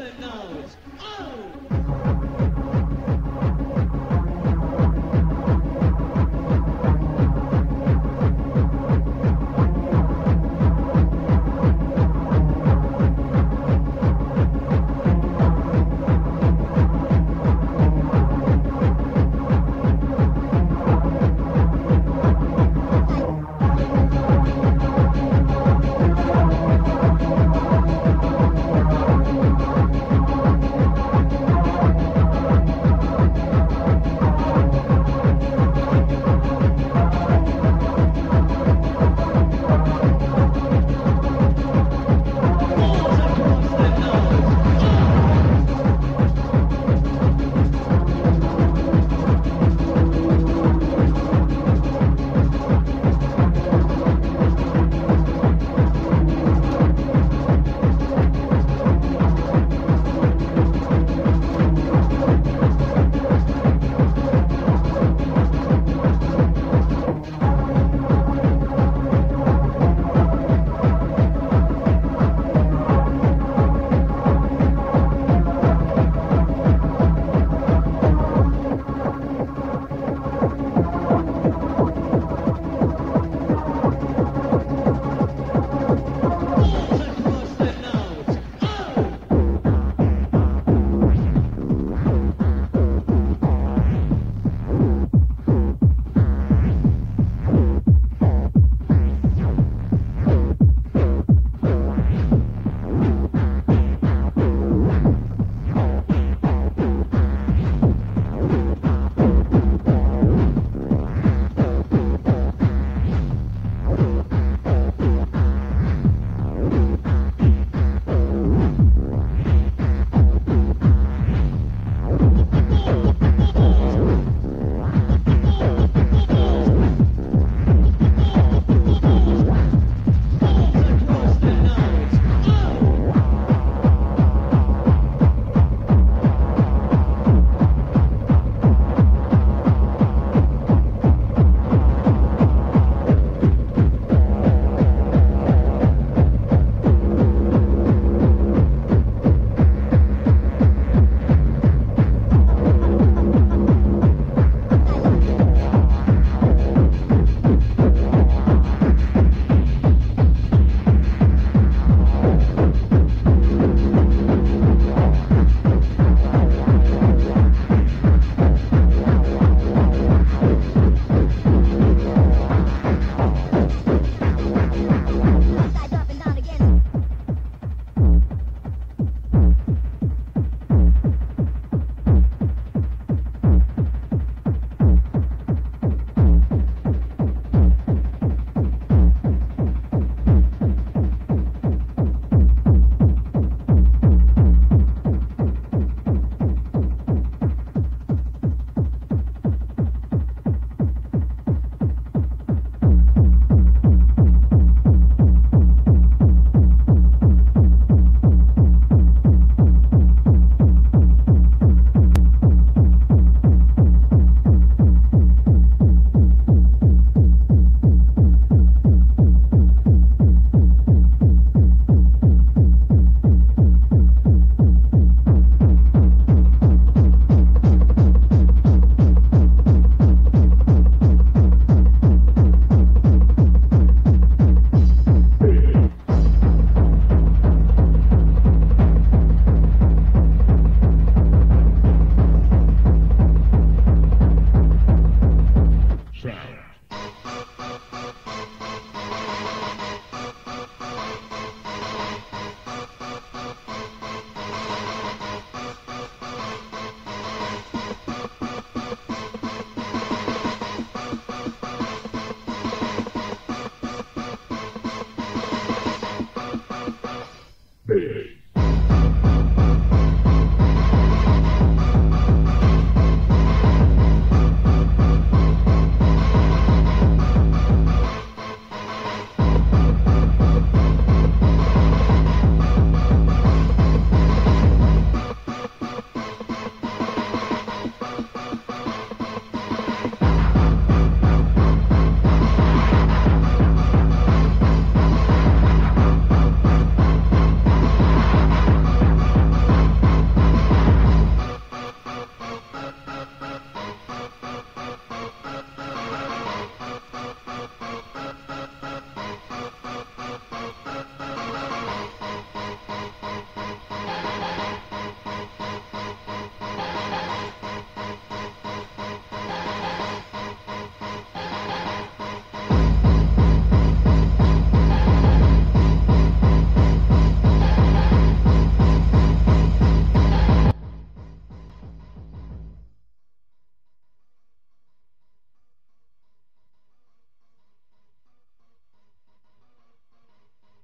them notes.